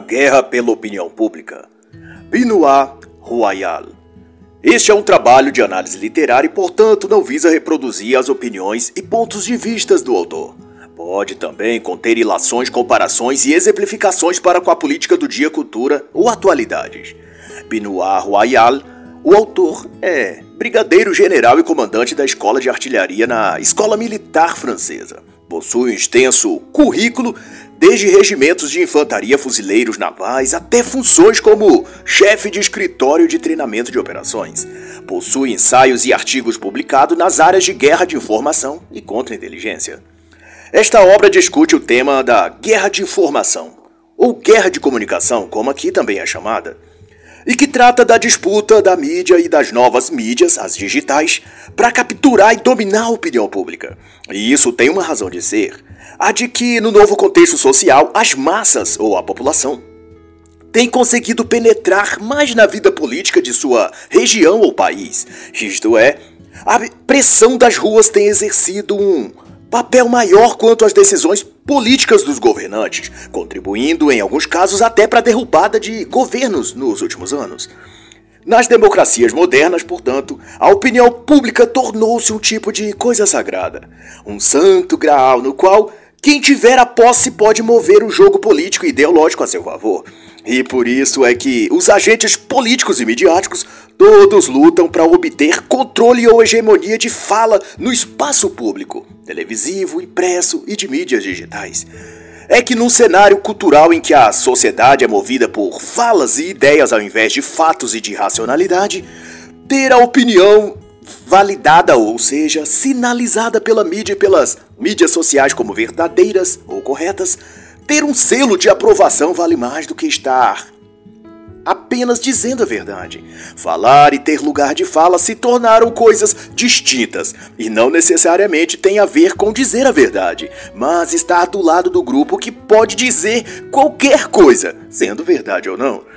A Guerra pela Opinião Pública. Benoit Royal. Este é um trabalho de análise literária e, portanto, não visa reproduzir as opiniões e pontos de vistas do autor. Pode também conter ilações, comparações e exemplificações para com a política do dia, cultura ou atualidades. Benoit Royal, o autor é brigadeiro general e comandante da Escola de Artilharia na Escola Militar Francesa. Possui um extenso currículo desde regimentos de infantaria, fuzileiros navais, até funções como chefe de escritório de treinamento de operações. Possui ensaios e artigos publicados nas áreas de guerra de informação e contra-inteligência. Esta obra discute o tema da guerra de informação, ou guerra de comunicação, como aqui também é chamada e que trata da disputa da mídia e das novas mídias, as digitais, para capturar e dominar a opinião pública. E isso tem uma razão de ser: a de que, no novo contexto social, as massas, ou a população, têm conseguido penetrar mais na vida política de sua região ou país. Isto é, a pressão das ruas tem exercido um papel maior quanto às decisões políticas dos governantes, contribuindo em alguns casos até para a derrubada de governos nos últimos anos. Nas democracias modernas, portanto, a opinião pública tornou-se um tipo de coisa sagrada, um santo graal no qual quem tiver a posse pode mover o jogo político e ideológico a seu favor. E por isso é que os agentes políticos e midiáticos todos lutam para obter controle ou hegemonia de fala no espaço público, televisivo, impresso e de mídias digitais. É que num cenário cultural em que a sociedade é movida por falas e ideias ao invés de fatos e de racionalidade, ter a opinião validada, ou seja, sinalizada pela mídia e pelas mídias sociais como verdadeiras ou corretas, ter um selo de aprovação vale mais do que estar apenas dizendo a verdade. Falar e ter lugar de fala se tornaram coisas distintas e não necessariamente tem a ver com dizer a verdade, mas estar do lado do grupo que pode dizer qualquer coisa, sendo verdade ou não.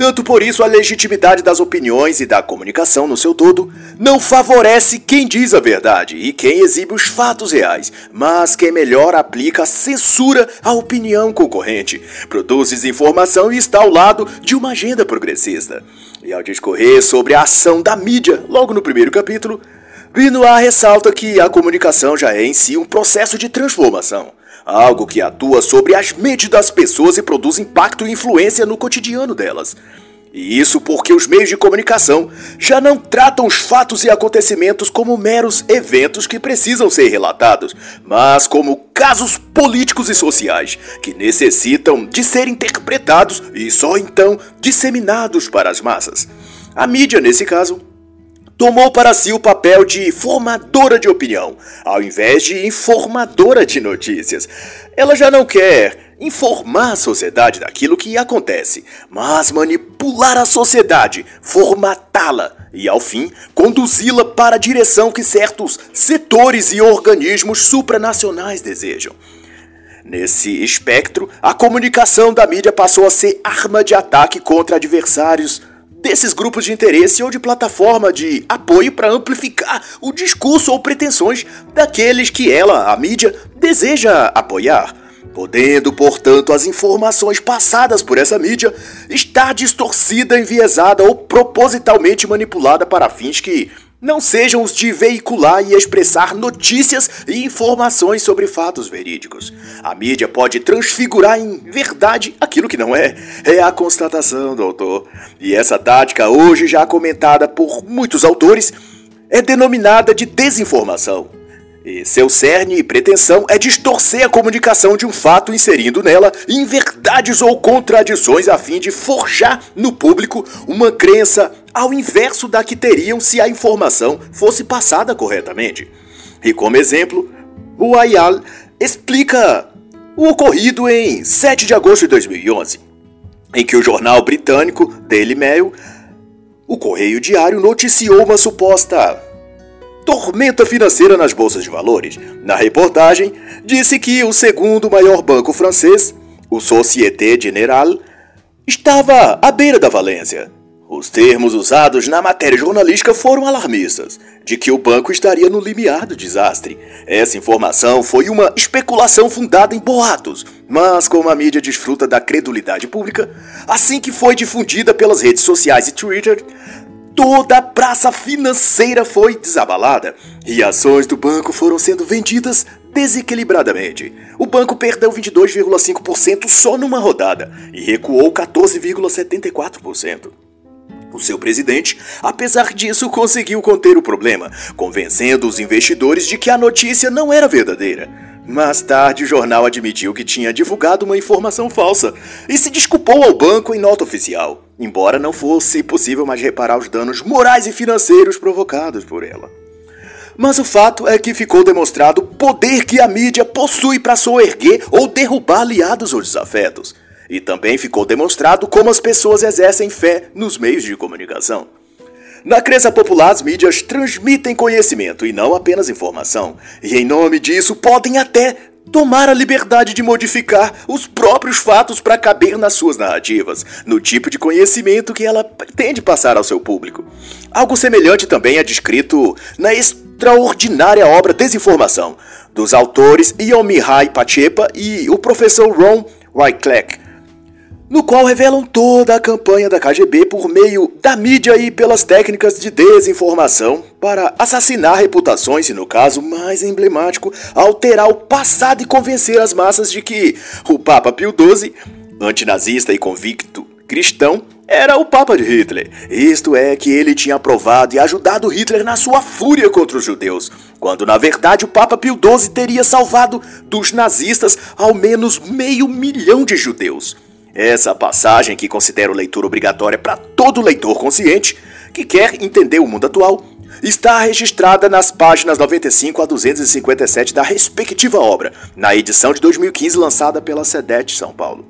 Tanto por isso, a legitimidade das opiniões e da comunicação no seu todo não favorece quem diz a verdade e quem exibe os fatos reais, mas quem melhor aplica a censura à opinião concorrente, produz desinformação e está ao lado de uma agenda progressista. E ao discorrer sobre a ação da mídia, logo no primeiro capítulo, Benoit ressalta que a comunicação já é em si um processo de transformação algo que atua sobre as mentes das pessoas e produz impacto e influência no cotidiano delas. E isso porque os meios de comunicação já não tratam os fatos e acontecimentos como meros eventos que precisam ser relatados, mas como casos políticos e sociais que necessitam de ser interpretados e só então disseminados para as massas. A mídia, nesse caso, tomou para si o papel de formadora de opinião, ao invés de informadora de notícias. Ela já não quer informar a sociedade daquilo que acontece, mas manipular a sociedade, formatá-la e, ao fim, conduzi-la para a direção que certos setores e organismos supranacionais desejam. Nesse espectro, a comunicação da mídia passou a ser arma de ataque contra adversários desses grupos de interesse ou de plataforma de apoio para amplificar o discurso ou pretensões daqueles que ela, a mídia, deseja apoiar. Podendo, portanto, as informações passadas por essa mídia estar distorcida, enviesada ou propositalmente manipulada para fins que não sejam os de veicular e expressar notícias e informações sobre fatos verídicos. A mídia pode transfigurar em verdade aquilo que não é. É a constatação, doutor. E essa tática, hoje já comentada por muitos autores, é denominada de desinformação. E seu cerne e pretensão é distorcer a comunicação de um fato inserindo nela inverdades ou contradições a fim de forjar no público uma crença ao inverso da que teriam se a informação fosse passada corretamente. E como exemplo, o Ayal explica o ocorrido em 7 de agosto de 2011, em que o jornal britânico Daily Mail, o Correio Diário, noticiou uma suposta tormenta financeira nas bolsas de valores. Na reportagem, disse que o segundo maior banco francês, o Société Générale, estava à beira da falência. Os termos usados na matéria jornalística foram alarmistas, de que o banco estaria no limiar do desastre. Essa informação foi uma especulação fundada em boatos, mas como a mídia desfruta da credulidade pública, assim que foi difundida pelas redes sociais e Twitter, toda a praça financeira foi desabalada e ações do banco foram sendo vendidas desequilibradamente. O banco perdeu 22,5% só numa rodada e recuou 14,74%. O seu presidente, apesar disso, conseguiu conter o problema, convencendo os investidores de que a notícia não era verdadeira. Mais tarde, o jornal admitiu que tinha divulgado uma informação falsa e se desculpou ao banco em nota oficial, embora não fosse possível mais reparar os danos morais e financeiros provocados por ela. Mas o fato é que ficou demonstrado o poder que a mídia possui para soerguer ou derrubar aliados ou desafetos. E também ficou demonstrado como as pessoas exercem fé nos meios de comunicação. Na crença popular, as mídias transmitem conhecimento e não apenas informação, e em nome disso podem até tomar a liberdade de modificar os próprios fatos para caber nas suas narrativas, no tipo de conhecimento que ela pretende passar ao seu público. Algo semelhante também é descrito na extraordinária obra Desinformação, dos autores Yomihai Pachepa e o professor Ron Wycliffe, no qual revelam toda a campanha da KGB por meio da mídia e pelas técnicas de desinformação para assassinar reputações e, no caso mais emblemático, alterar o passado e convencer as massas de que o Papa Pio XII, antinazista e convicto cristão, era o Papa de Hitler. Isto é, que ele tinha aprovado e ajudado Hitler na sua fúria contra os judeus, quando na verdade o Papa Pio XII teria salvado dos nazistas ao menos meio milhão de judeus. Essa passagem, que considero leitura obrigatória para todo leitor consciente que quer entender o mundo atual, está registrada nas páginas 95 a 257 da respectiva obra, na edição de 2015 lançada pela SEDET São Paulo.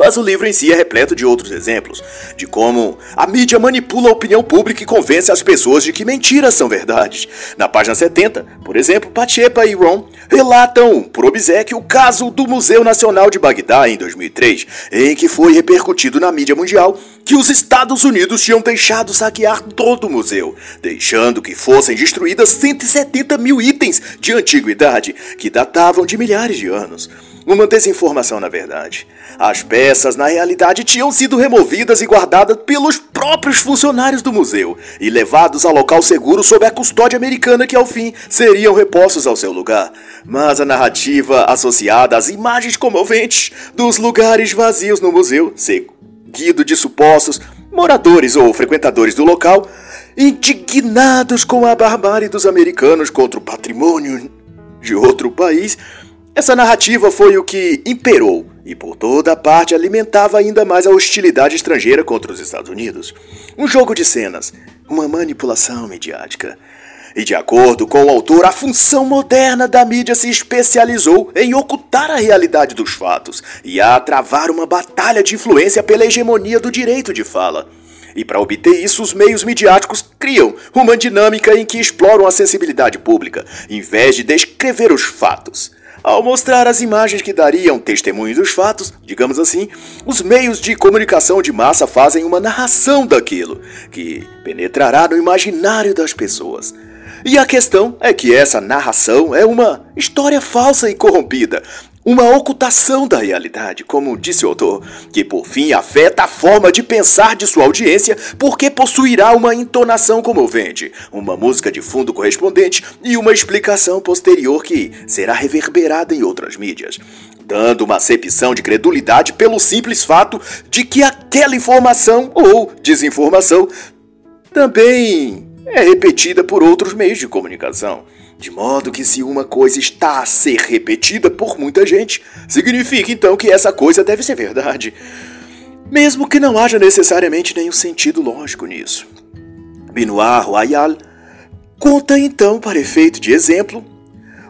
Mas o livro em si é repleto de outros exemplos, de como a mídia manipula a opinião pública e convence as pessoas de que mentiras são verdades. Na página 70, por exemplo, Pachepa e Ron relatam, por obsequio, o caso do Museu Nacional de Bagdá em 2003, em que foi repercutido na mídia mundial que os Estados Unidos tinham deixado saquear todo o museu, deixando que fossem destruídas 170 mil itens de antiguidade que datavam de milhares de anos. Uma desinformação, na verdade. As peças, na realidade, tinham sido removidas e guardadas pelos próprios funcionários do museu e levados a local seguro sob a custódia americana que, ao fim, seriam repostos ao seu lugar. Mas a narrativa associada às imagens comoventes dos lugares vazios no museu, seguido de supostos moradores ou frequentadores do local, indignados com a barbárie dos americanos contra o patrimônio de outro país, essa narrativa foi o que imperou e por toda parte alimentava ainda mais a hostilidade estrangeira contra os Estados Unidos. Um jogo de cenas, uma manipulação midiática. E de acordo com o autor, a função moderna da mídia se especializou em ocultar a realidade dos fatos e a travar uma batalha de influência pela hegemonia do direito de fala. E para obter isso, os meios midiáticos criam uma dinâmica em que exploram a sensibilidade pública, em vez de descrever os fatos. Ao mostrar as imagens que dariam testemunho dos fatos, digamos assim, os meios de comunicação de massa fazem uma narração daquilo, que penetrará no imaginário das pessoas. E a questão é que essa narração é uma história falsa e corrompida, uma ocultação da realidade, como disse o autor, que por fim afeta a forma de pensar de sua audiência, porque possuirá uma entonação comovente, uma música de fundo correspondente e uma explicação posterior que será reverberada em outras mídias, dando uma acepção de credulidade pelo simples fato de que aquela informação ou desinformação também é repetida por outros meios de comunicação. De modo que, se uma coisa está a ser repetida por muita gente, significa então que essa coisa deve ser verdade. Mesmo que não haja necessariamente nenhum sentido lógico nisso. Benoit Royal conta então, para efeito de exemplo,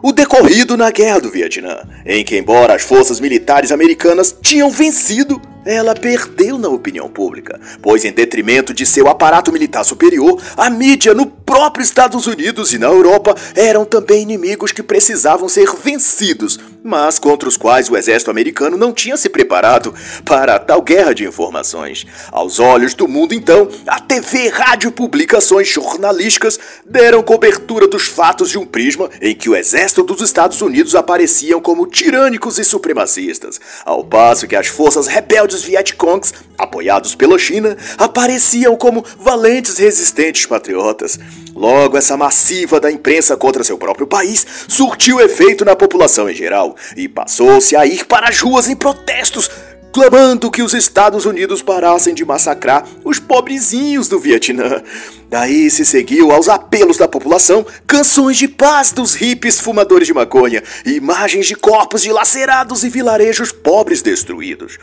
o decorrido na Guerra do Vietnã, em que, embora as forças militares americanas tinham vencido, ela perdeu na opinião pública, pois, em detrimento de seu aparato militar superior, a mídia, no próprio Estados Unidos e na Europa eram também inimigos que precisavam ser vencidos, mas contra os quais o exército americano não tinha se preparado para tal guerra de informações. Aos olhos do mundo, então, a TV, rádio e publicações jornalísticas deram cobertura dos fatos de um prisma em que o exército dos Estados Unidos apareciam como tirânicos e supremacistas, ao passo que as forças rebeldes Vietcongs, apoiados pela China, apareciam como valentes resistentes patriotas. Logo, essa massiva da imprensa contra seu próprio país surtiu efeito na população em geral e passou-se a ir para as ruas em protestos, clamando que os Estados Unidos parassem de massacrar os pobrezinhos do Vietnã. Daí se seguiu aos apelos da população canções de paz dos hippies fumadores de maconha imagens de corpos dilacerados e vilarejos pobres destruídos.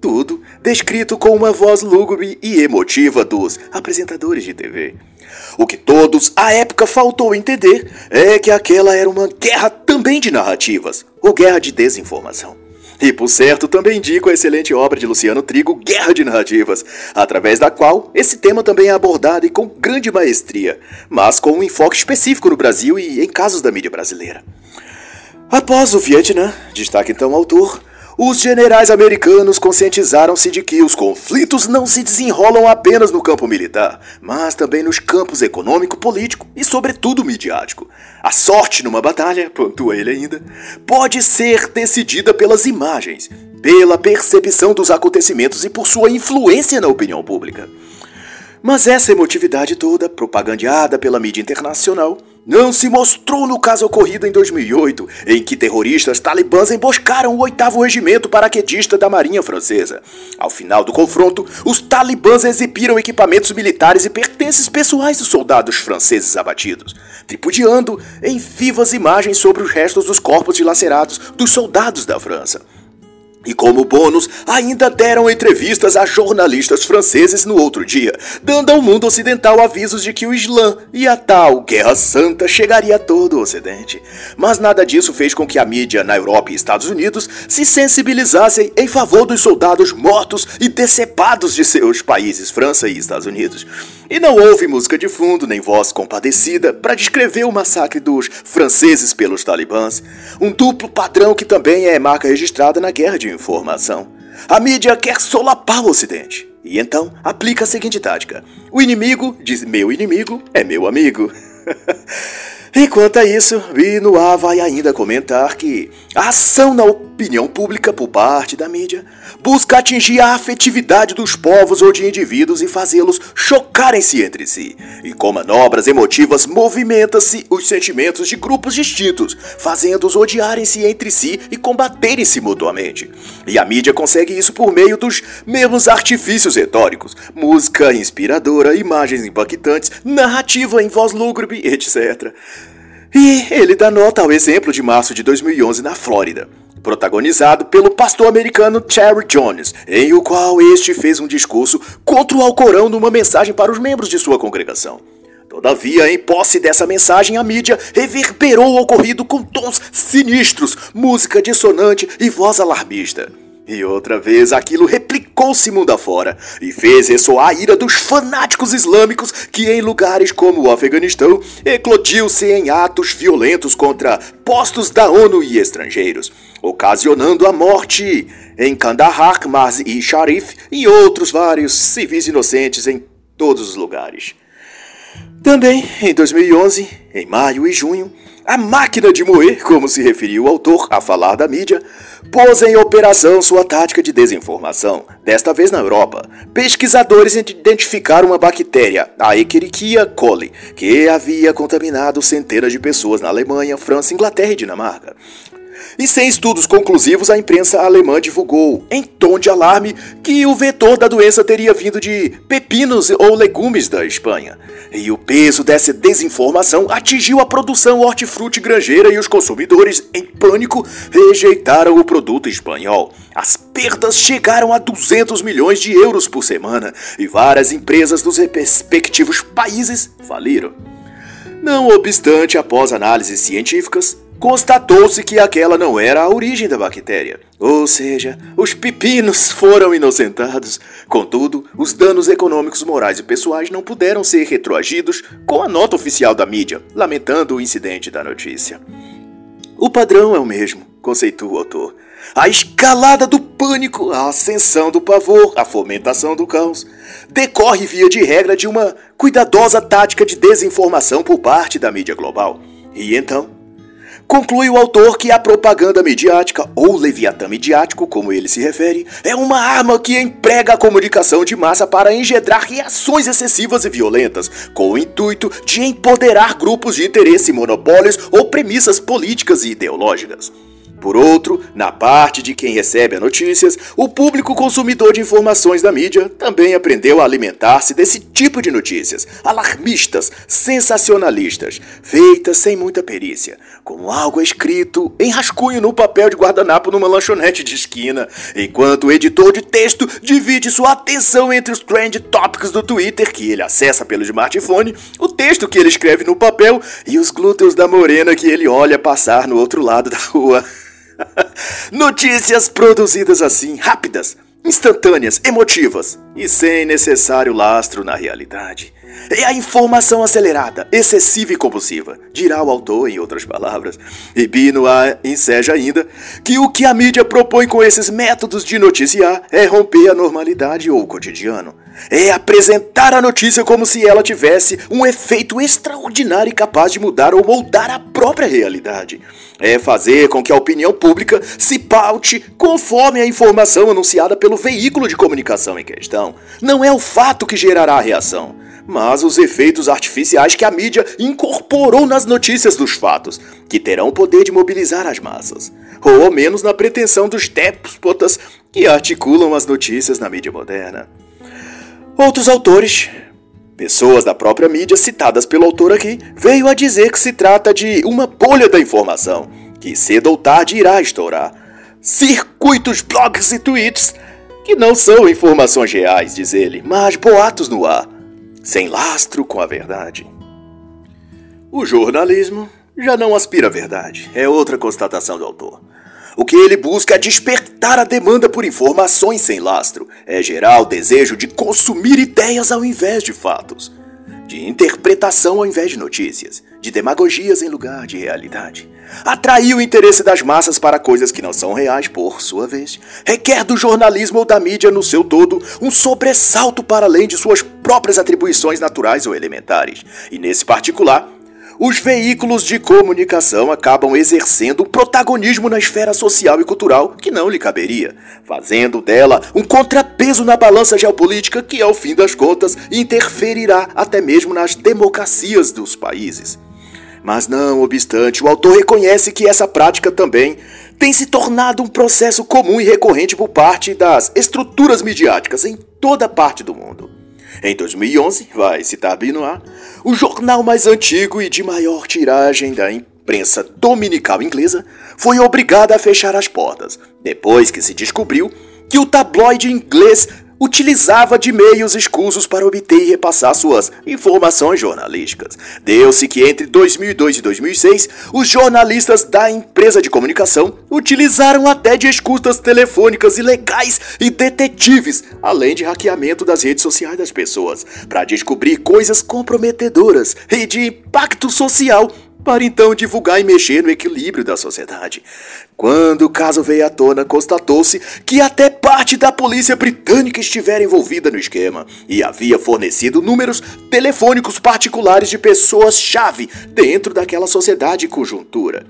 Tudo descrito com uma voz lúgubre e emotiva dos apresentadores de TV. O que todos à época faltou entender é que aquela era uma guerra também de narrativas, ou guerra de desinformação. E por certo, também indico a excelente obra de Luciano Trigo, Guerra de Narrativas, através da qual esse tema também é abordado e com grande maestria, mas com um enfoque específico no Brasil e em casos da mídia brasileira. Após o Vietnã, destaca então o autor, os generais americanos conscientizaram-se de que os conflitos não se desenrolam apenas no campo militar, mas também nos campos econômico, político e, sobretudo, midiático. A sorte numa batalha, pontua ele ainda, pode ser decidida pelas imagens, pela percepção dos acontecimentos e por sua influência na opinião pública. Mas essa emotividade toda, propagandeada pela mídia internacional, não se mostrou no caso ocorrido em 2008, em que terroristas talibãs emboscaram o oitavo regimento paraquedista da Marinha Francesa. Ao final do confronto, os talibãs exibiram equipamentos militares e pertences pessoais dos soldados franceses abatidos, tripudiando em vivas imagens sobre os restos dos corpos dilacerados dos soldados da França. E como bônus, ainda deram entrevistas a jornalistas franceses no outro dia, dando ao mundo ocidental avisos de que o Islã e a tal Guerra Santa chegaria a todo o Ocidente. Mas nada disso fez com que a mídia na Europa e Estados Unidos se sensibilizassem em favor dos soldados mortos e decepados de seus países, França e Estados Unidos. E não houve música de fundo nem voz compadecida para descrever o massacre dos franceses pelos talibãs, um duplo padrão que também é marca registrada na guerra de informação. A mídia quer solapar o Ocidente. E então aplica a seguinte tática: o inimigo diz meu inimigo é meu amigo. E quanto a isso, Binoir vai ainda comentar que a ação na opinião pública por parte da mídia busca atingir a afetividade dos povos ou de indivíduos e fazê-los chocarem-se entre si. E com manobras emotivas movimenta-se os sentimentos de grupos distintos, fazendo-os odiarem-se entre si e combaterem-se mutuamente. E a mídia consegue isso por meio dos mesmos artifícios retóricos, música inspiradora, imagens impactantes, narrativa em voz lúgubre, etc. E ele dá nota ao exemplo de março de 2011 na Flórida, protagonizado pelo pastor americano Terry Jones, em o qual este fez um discurso contra o Alcorão numa mensagem para os membros de sua congregação. Todavia, em posse dessa mensagem, a mídia reverberou o ocorrido com tons sinistros, música dissonante e voz alarmista. E outra vez aquilo replicou-se mundo afora e fez ressoar a ira dos fanáticos islâmicos que, em lugares como o Afeganistão, eclodiu-se em atos violentos contra postos da ONU e estrangeiros, ocasionando a morte em Kandahar, Mars e Sharif e outros vários civis inocentes em todos os lugares. Também, em 2011, em maio e junho, a máquina de moer, como se referiu o autor a falar da mídia, pôs em operação sua tática de desinformação, desta vez na Europa. Pesquisadores identificaram uma bactéria, a Escherichia coli, que havia contaminado centenas de pessoas na Alemanha, França, Inglaterra e Dinamarca. E sem estudos conclusivos, a imprensa alemã divulgou, em tom de alarme, que o vetor da doença teria vindo de pepinos ou legumes da Espanha. E o peso dessa desinformação atingiu a produção hortifruti granjeira e os consumidores, em pânico, rejeitaram o produto espanhol. As perdas chegaram a 200 milhões de euros por semana e várias empresas dos respectivos países faliram. Não obstante, após análises científicas, constatou-se que aquela não era a origem da bactéria. Ou seja, os pepinos foram inocentados. Contudo, os danos econômicos, morais e pessoais não puderam ser retroagidos com a nota oficial da mídia, lamentando o incidente da notícia. O padrão é o mesmo, conceitua o autor. A escalada do pânico, a ascensão do pavor, a fomentação do caos, decorre via de regra de uma cuidadosa tática de desinformação por parte da mídia global. E então, Conclui o autor que a propaganda midiática, ou leviatã midiático, como ele se refere, é uma arma que emprega a comunicação de massa para engendrar reações excessivas e violentas, com o intuito de empoderar grupos de interesse, monopólios ou premissas políticas e ideológicas. Por outro, na parte de quem recebe as notícias, o público consumidor de informações da mídia também aprendeu a alimentar-se desse tipo de notícias, alarmistas, sensacionalistas, feitas sem muita perícia, como algo escrito em rascunho no papel de guardanapo numa lanchonete de esquina, enquanto o editor de texto divide sua atenção entre os trend topics do Twitter que ele acessa pelo smartphone, o texto que ele escreve no papel e os glúteos da morena que ele olha passar no outro lado da rua. Notícias produzidas assim, rápidas, instantâneas, emotivas e sem necessário lastro na realidade. É a informação acelerada, excessiva e compulsiva, dirá o autor em outras palavras. E Bino enseja ainda que o que a mídia propõe com esses métodos de noticiar é romper a normalidade ou o cotidiano. É apresentar a notícia como se ela tivesse um efeito extraordinário e capaz de mudar ou moldar a própria realidade. É fazer com que a opinião pública se paute conforme a informação anunciada pelo veículo de comunicação em questão. Não é o fato que gerará a reação, mas os efeitos artificiais que a mídia incorporou nas notícias dos fatos, que terão o poder de mobilizar as massas, ou ao menos na pretensão dos déspotas que articulam as notícias na mídia moderna. Outros autores, pessoas da própria mídia citadas pelo autor aqui, veio a dizer que se trata de uma bolha da informação, que cedo ou tarde irá estourar. Circuitos, blogs e tweets que não são informações reais, diz ele, mas boatos no ar sem lastro com a verdade. O jornalismo já não aspira à verdade, é outra constatação do autor. O que ele busca é despertar a demanda por informações sem lastro, é gerar o desejo de consumir ideias ao invés de fatos, de interpretação ao invés de notícias, de demagogias em lugar de realidade. Atrair o interesse das massas para coisas que não são reais, por sua vez, requer do jornalismo ou da mídia no seu todo um sobressalto para além de suas próprias atribuições naturais ou elementares. E nesse particular, os veículos de comunicação acabam exercendo um protagonismo na esfera social e cultural que não lhe caberia, fazendo dela um contrapeso na balança geopolítica que, ao fim das contas, interferirá até mesmo nas democracias dos países. Mas não obstante, o autor reconhece que essa prática também tem se tornado um processo comum e recorrente por parte das estruturas midiáticas em toda parte do mundo. Em 2011, vai citar Binoir, o jornal mais antigo e de maior tiragem da imprensa dominical inglesa foi obrigado a fechar as portas, depois que se descobriu que o tabloide inglês utilizava de meios escusos para obter e repassar suas informações jornalísticas. Deu-se que entre 2002 e 2006, os jornalistas da empresa de comunicação utilizaram até de escutas telefônicas ilegais e detetives, além de hackeamento das redes sociais das pessoas, para descobrir coisas comprometedoras e de impacto social para então divulgar e mexer no equilíbrio da sociedade. Quando o caso veio à tona, constatou-se que até parte da polícia britânica estivera envolvida no esquema e havia fornecido números telefônicos particulares de pessoas-chave dentro daquela sociedade e conjuntura.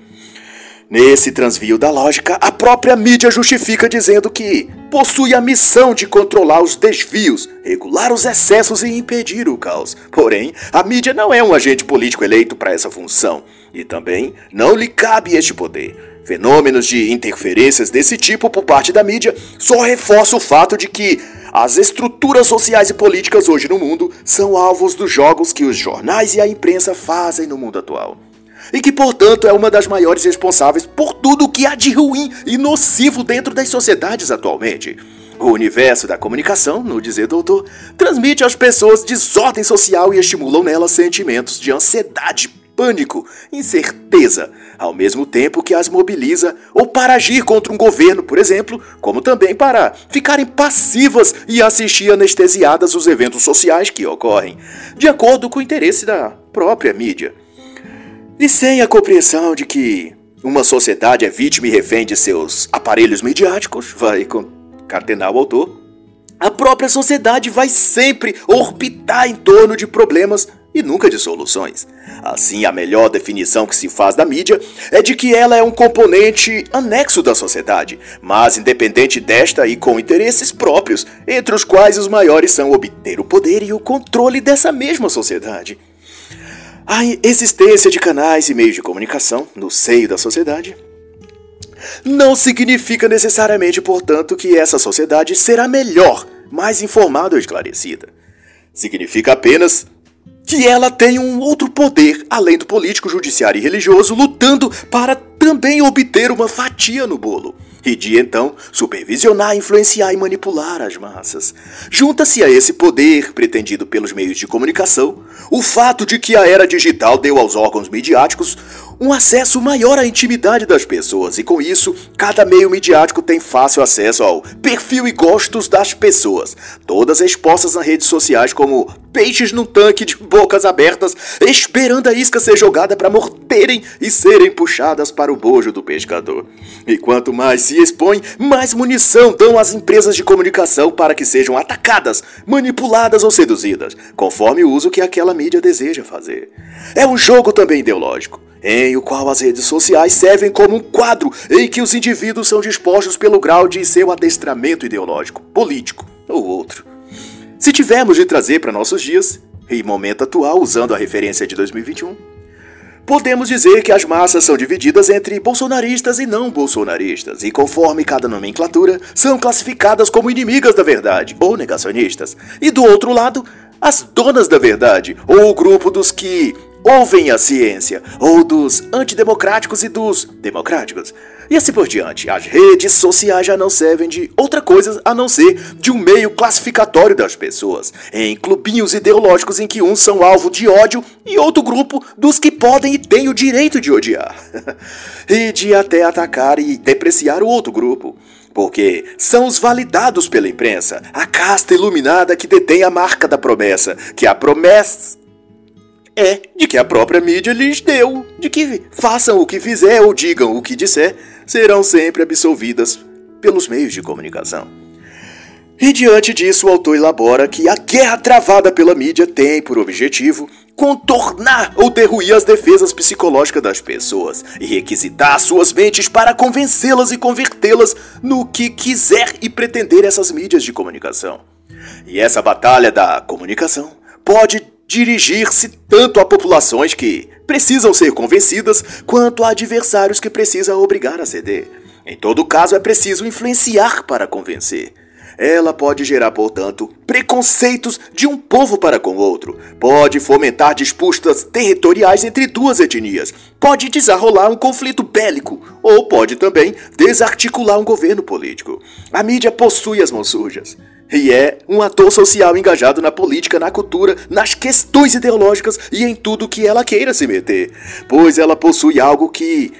Nesse transvio da lógica, a própria mídia justifica dizendo que possui a missão de controlar os desvios, regular os excessos e impedir o caos. Porém, a mídia não é um agente político eleito para essa função e também não lhe cabe este poder. Fenômenos de interferências desse tipo por parte da mídia só reforçam o fato de que as estruturas sociais e políticas hoje no mundo são alvos dos jogos que os jornais e a imprensa fazem no mundo atual e que, portanto, é uma das maiores responsáveis por tudo o que há de ruim e nocivo dentro das sociedades atualmente. O universo da comunicação, no dizer doutor, transmite às pessoas desordem social e estimulam nelas sentimentos de ansiedade, pânico, incerteza, ao mesmo tempo que as mobiliza ou para agir contra um governo, por exemplo, como também para ficarem passivas e assistir anestesiadas os eventos sociais que ocorrem, de acordo com o interesse da própria mídia. E sem a compreensão de que uma sociedade é vítima e refém de seus aparelhos midiáticos, vai concatenar o autor, a própria sociedade vai sempre orbitar em torno de problemas e nunca de soluções. Assim, a melhor definição que se faz da mídia é de que ela é um componente anexo da sociedade, mas independente desta e com interesses próprios, entre os quais os maiores são obter o poder e o controle dessa mesma sociedade. A existência de canais e meios de comunicação no seio da sociedade não significa necessariamente, portanto, que essa sociedade será melhor, mais informada ou esclarecida. Significa apenas que ela tem um outro poder, além do político, judiciário e religioso, lutando para também obter uma fatia no bolo e de então supervisionar, influenciar e manipular as massas. Junta-se a esse poder pretendido pelos meios de comunicação o fato de que a era digital deu aos órgãos midiáticos um acesso maior à intimidade das pessoas e com isso, cada meio midiático tem fácil acesso ao perfil e gostos das pessoas, todas expostas nas redes sociais como peixes num tanque de bocas abertas, esperando a isca ser jogada para morderem e serem puxadas para o bojo do pescador. E quanto mais se expõe, mais munição dão às empresas de comunicação para que sejam atacadas, manipuladas ou seduzidas, conforme o uso que aquela mídia deseja fazer. É um jogo também ideológico em o qual as redes sociais servem como um quadro em que os indivíduos são dispostos pelo grau de seu adestramento ideológico, político ou outro. Se tivermos de trazer para nossos dias, em momento atual, usando a referência de 2021, podemos dizer que as massas são divididas entre bolsonaristas e não bolsonaristas, e conforme cada nomenclatura, são classificadas como inimigas da verdade ou negacionistas, e do outro lado, as donas da verdade, ou o grupo dos que ouvem a ciência, ou dos antidemocráticos e dos democráticos. E assim por diante, as redes sociais já não servem de outra coisa a não ser de um meio classificatório das pessoas, em clubinhos ideológicos em que uns são alvo de ódio e outro grupo dos que podem e têm o direito de odiar, e de até atacar e depreciar o outro grupo. Porque são os validados pela imprensa, a casta iluminada que detém a marca da promessa, que a promessa é de que a própria mídia lhes deu, de que façam o que fizer ou digam o que disser, serão sempre absolvidas pelos meios de comunicação. E diante disso, o autor elabora que a guerra travada pela mídia tem por objetivo contornar ou derruir as defesas psicológicas das pessoas e requisitar suas mentes para convencê-las e convertê-las no que quiser e pretender essas mídias de comunicação. E essa batalha da comunicação pode dirigir-se tanto a populações que precisam ser convencidas, quanto a adversários que precisa obrigar a ceder. Em todo caso, é preciso influenciar para convencer. Ela pode gerar, portanto, preconceitos de um povo para com outro, pode fomentar disputas territoriais entre duas etnias, pode desarrolar um conflito bélico ou pode também desarticular um governo político. A mídia possui as mãos sujas e é um ator social engajado na política, na cultura, nas questões ideológicas e em tudo que ela queira se meter, pois ela possui algo que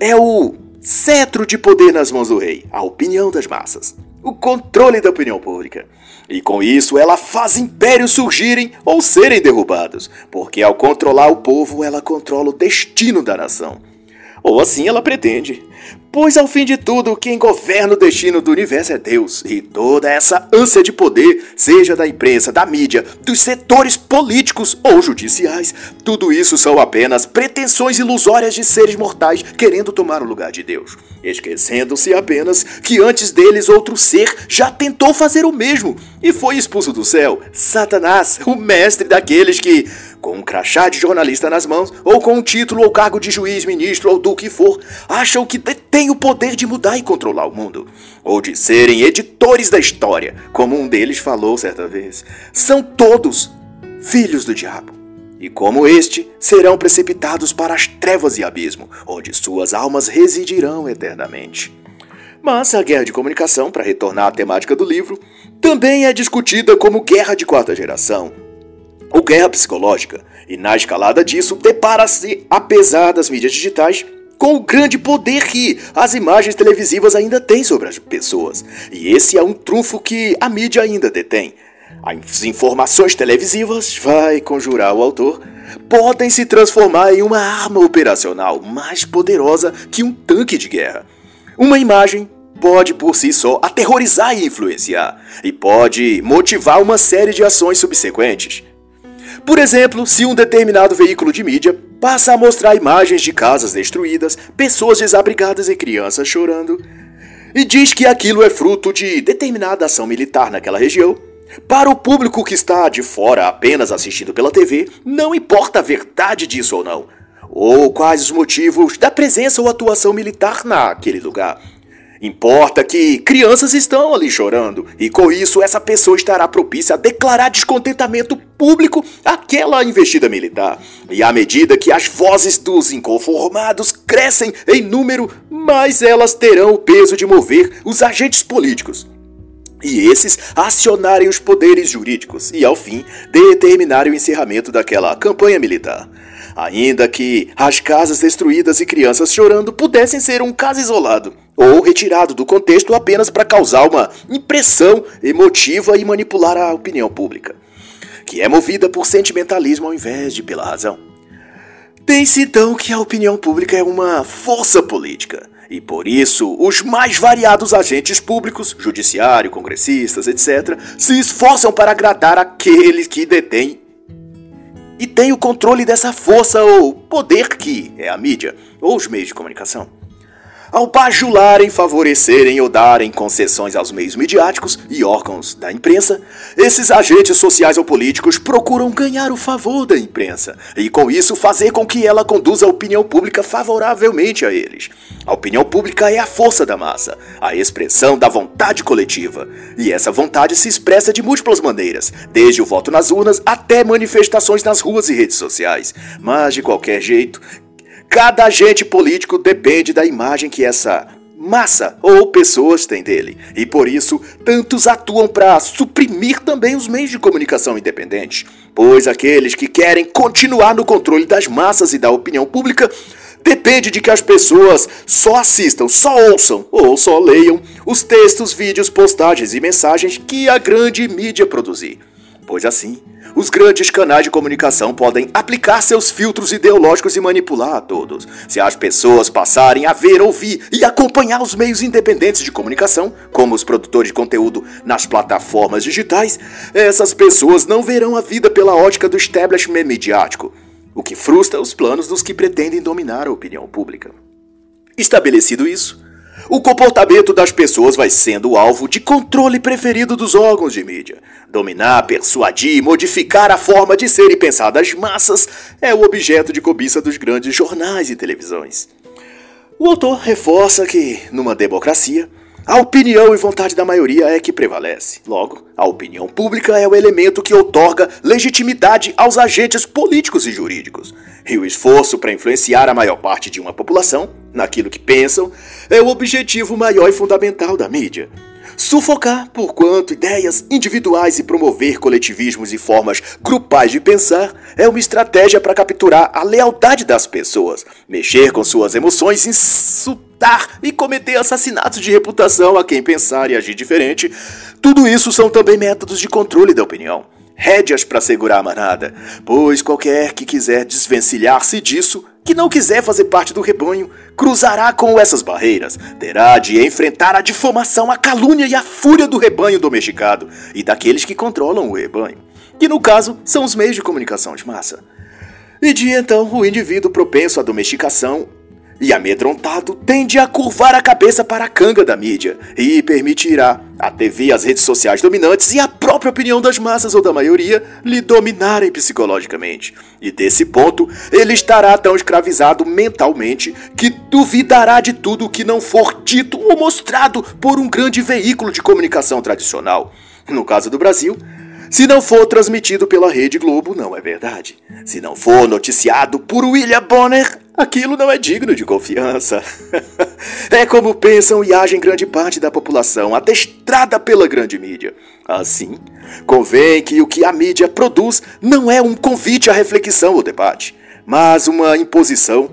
é o cetro de poder nas mãos do rei, a opinião das massas, o controle da opinião pública. E com isso ela faz impérios surgirem ou serem derrubados, porque ao controlar o povo ela controla o destino da nação. Ou assim ela pretende. Pois ao fim de tudo, quem governa o destino do universo é Deus, e toda essa ânsia de poder, seja da imprensa, da mídia, dos setores políticos ou judiciais, tudo isso são apenas pretensões ilusórias de seres mortais querendo tomar o lugar de Deus, esquecendo-se apenas que antes deles outro ser já tentou fazer o mesmo e foi expulso do céu, Satanás, o mestre daqueles que com um crachá de jornalista nas mãos, ou com um título ou cargo de juiz, ministro ou do que for, acham que têm o poder de mudar e controlar o mundo, ou de serem editores da história, como um deles falou certa vez. São todos filhos do diabo. E como este, serão precipitados para as trevas e abismo, onde suas almas residirão eternamente. Mas a guerra de comunicação, para retornar à temática do livro, também é discutida como guerra de quarta geração, ou guerra psicológica, E na escalada disso, depara-se, apesar das mídias digitais, com o grande poder que as imagens televisivas ainda têm sobre as pessoas. E esse é um trunfo que a mídia ainda detém. As informações televisivas, vai conjurar o autor, podem se transformar em uma arma operacional mais poderosa que um tanque de guerra. Uma imagem pode por si só aterrorizar e influenciar, e pode motivar uma série de ações subsequentes. Por exemplo, se um determinado veículo de mídia passa a mostrar imagens de casas destruídas, pessoas desabrigadas e crianças chorando, e diz que aquilo é fruto de determinada ação militar naquela região, para o público que está de fora apenas assistindo pela TV, não importa a verdade disso ou não, ou quais os motivos da presença ou atuação militar naquele lugar. Importa que crianças estão ali chorando, e com isso essa pessoa estará propícia a declarar descontentamento público àquela investida militar. E à medida que as vozes dos inconformados crescem em número, mais elas terão o peso de mover os agentes políticos. E esses acionarem os poderes jurídicos e, ao fim, determinarem o encerramento daquela campanha militar. Ainda que as casas destruídas e crianças chorando pudessem ser um caso isolado, ou retirado do contexto apenas para causar uma impressão emotiva e manipular a opinião pública, que é movida por sentimentalismo ao invés de pela razão. Tem-se então que a opinião pública é uma força política, e por isso os mais variados agentes públicos, judiciário, congressistas, etc., se esforçam para agradar aqueles que detêm e têm o controle dessa força ou poder que é a mídia ou os meios de comunicação ao bajularem, favorecerem ou darem concessões aos meios midiáticos e órgãos da imprensa, esses agentes sociais ou políticos procuram ganhar o favor da imprensa e, com isso, fazer com que ela conduza a opinião pública favoravelmente a eles. A opinião pública é a força da massa, a expressão da vontade coletiva. E essa vontade se expressa de múltiplas maneiras, desde o voto nas urnas até manifestações nas ruas e redes sociais. Mas, de qualquer jeito, Cada agente político depende da imagem que essa massa ou pessoas têm dele, e por isso tantos atuam para suprimir também os meios de comunicação independentes, pois aqueles que querem continuar no controle das massas e da opinião pública depende de que as pessoas só assistam, só ouçam ou só leiam os textos, vídeos, postagens e mensagens que a grande mídia produzir. Pois assim, os grandes canais de comunicação podem aplicar seus filtros ideológicos e manipular a todos. Se as pessoas passarem a ver, ouvir e acompanhar os meios independentes de comunicação, como os produtores de conteúdo nas plataformas digitais, essas pessoas não verão a vida pela ótica do establishment midiático, o que frustra os planos dos que pretendem dominar a opinião pública. Estabelecido isso, o comportamento das pessoas vai sendo alvo de controle preferido dos órgãos de mídia. Dominar, persuadir e modificar a forma de ser e pensar das massas é o objeto de cobiça dos grandes jornais e televisões. O autor reforça que, numa democracia, a opinião e vontade da maioria é que prevalece. Logo, a opinião pública é o elemento que otorga legitimidade aos agentes políticos e jurídicos. E o esforço para influenciar a maior parte de uma população naquilo que pensam é o objetivo maior e fundamental da mídia. Sufocar, por quanto ideias individuais e promover coletivismos e formas grupais de pensar é uma estratégia para capturar a lealdade das pessoas, mexer com suas emoções, insultar e cometer assassinatos de reputação a quem pensar e agir diferente. Tudo isso são também métodos de controle da opinião rédeas para segurar a manada, pois qualquer que quiser desvencilhar-se disso, que não quiser fazer parte do rebanho, cruzará com essas barreiras, terá de enfrentar a difamação, a calúnia e a fúria do rebanho domesticado e daqueles que controlam o rebanho, que no caso são os meios de comunicação de massa. E de então o indivíduo propenso à domesticação e amedrontado tende a curvar a cabeça para a canga da mídia e permitirá a TV, as redes sociais dominantes e a própria opinião das massas ou da maioria lhe dominarem psicologicamente. E desse ponto, ele estará tão escravizado mentalmente que duvidará de tudo que não for dito ou mostrado por um grande veículo de comunicação tradicional. No caso do Brasil, se não for transmitido pela Rede Globo, não é verdade. Se não for noticiado por William Bonner, aquilo não é digno de confiança. É como pensam e agem grande parte da população, adestrada pela grande mídia. Assim, convém que o que a mídia produz não é um convite à reflexão ou debate, mas uma imposição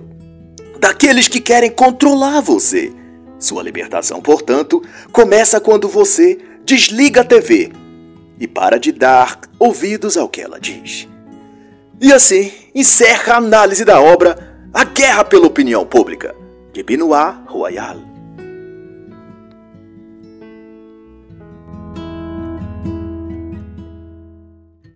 daqueles que querem controlar você. Sua libertação, portanto, começa quando você desliga a TV e para de dar ouvidos ao que ela diz. E assim encerra a análise da obra A Guerra pela Opinião Pública, de Benoit Royal.